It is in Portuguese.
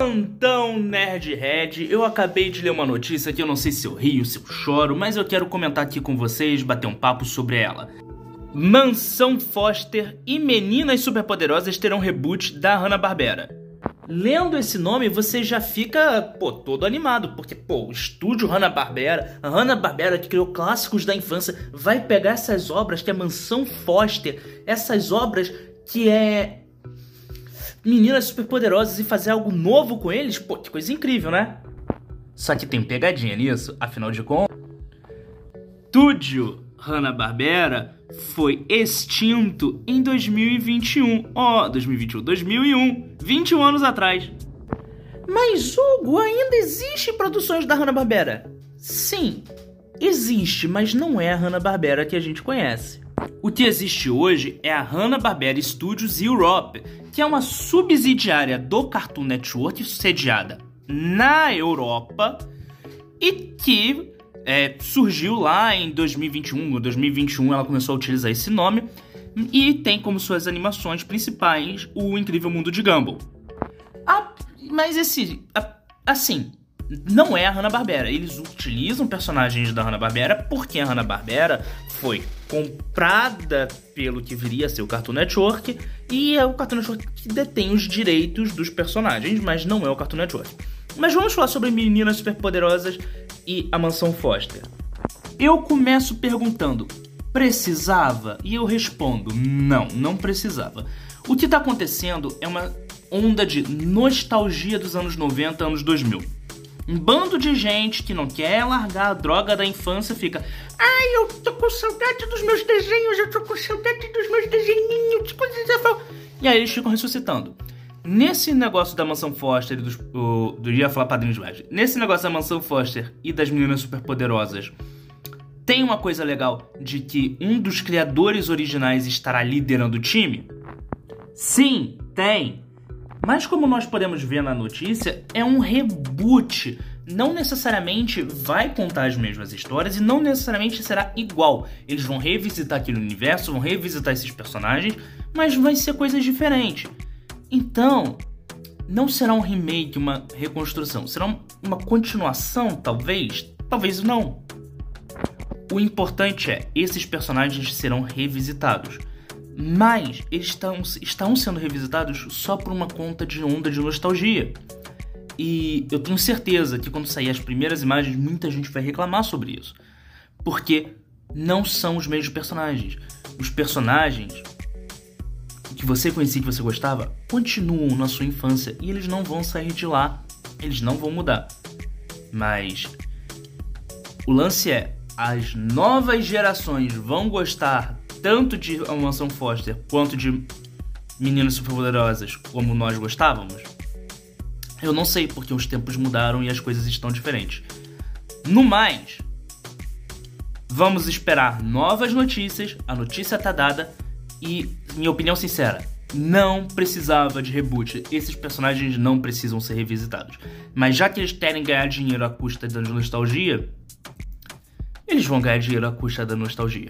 Então, Nerdhead, eu acabei de ler uma notícia que eu não sei se eu rio, se eu choro, mas eu quero comentar aqui com vocês, bater um papo sobre ela. Mansão Foster e Meninas Superpoderosas terão reboot da Hanna-Barbera. Lendo esse nome, você já fica, pô, todo animado, porque, pô, o estúdio Hanna-Barbera, a Hanna-Barbera que criou clássicos da infância, vai pegar essas obras que é Mansão Foster, essas obras que é meninas superpoderosas e fazer algo novo com eles, pô, que coisa incrível, né? Só que tem pegadinha nisso, afinal de contas. Estúdio Hanna-Barbera foi extinto em 2021. Ó, oh, 2021, 2001, 21 anos atrás. Mas, Hugo, ainda existe produções da Hanna-Barbera? Sim, existe, mas não é a Hanna-Barbera que a gente conhece. O que existe hoje é a Hanna-Barbera Studios Europe, que é uma subsidiária do Cartoon Network sediada na Europa e que é, surgiu lá em 2021 ou 2021 ela começou a utilizar esse nome e tem como suas animações principais o Incrível Mundo de Gumball. Ah, mas esse, assim, não é a Hanna-Barbera. Eles utilizam personagens da Hanna-Barbera porque a Hanna-Barbera foi comprada pelo que viria a ser o Cartoon Network e é o Cartoon Network que detém os direitos dos personagens, mas não é o Cartoon Network. Mas vamos falar sobre Meninas Superpoderosas e a Mansão Foster. Eu começo perguntando: precisava? E eu respondo: não, não precisava. O que está acontecendo é uma onda de nostalgia dos anos 90, anos 2000 um bando de gente que não quer largar a droga da infância fica. Ai, eu tô com saudade dos meus desenhos, eu tô com saudade dos meus desenhinhos, E aí eles ficam ressuscitando. Nesse negócio da Mansão Foster e dos. O, do ia falar. Nesse negócio da Mansão Foster e das meninas superpoderosas. Tem uma coisa legal de que um dos criadores originais estará liderando o time? Sim, tem. Mas como nós podemos ver na notícia, é um reboot. Não necessariamente vai contar as mesmas histórias e não necessariamente será igual. Eles vão revisitar aquele universo, vão revisitar esses personagens, mas vai ser coisas diferentes. Então, não será um remake, uma reconstrução, será uma continuação, talvez? Talvez não. O importante é, esses personagens serão revisitados mas eles estão, estão sendo revisitados só por uma conta de onda de nostalgia. E eu tenho certeza que quando sair as primeiras imagens, muita gente vai reclamar sobre isso. Porque não são os mesmos personagens. Os personagens que você conhecia, que você gostava, continuam na sua infância e eles não vão sair de lá. Eles não vão mudar. Mas o lance é: as novas gerações vão gostar tanto de Mansão Foster quanto de Meninas Superpoderosas como nós gostávamos? Eu não sei, porque os tempos mudaram e as coisas estão diferentes. No mais, vamos esperar novas notícias, a notícia tá dada e, minha opinião sincera, não precisava de reboot. Esses personagens não precisam ser revisitados. Mas já que eles querem ganhar dinheiro à custa da nostalgia, eles vão ganhar dinheiro à custa da nostalgia.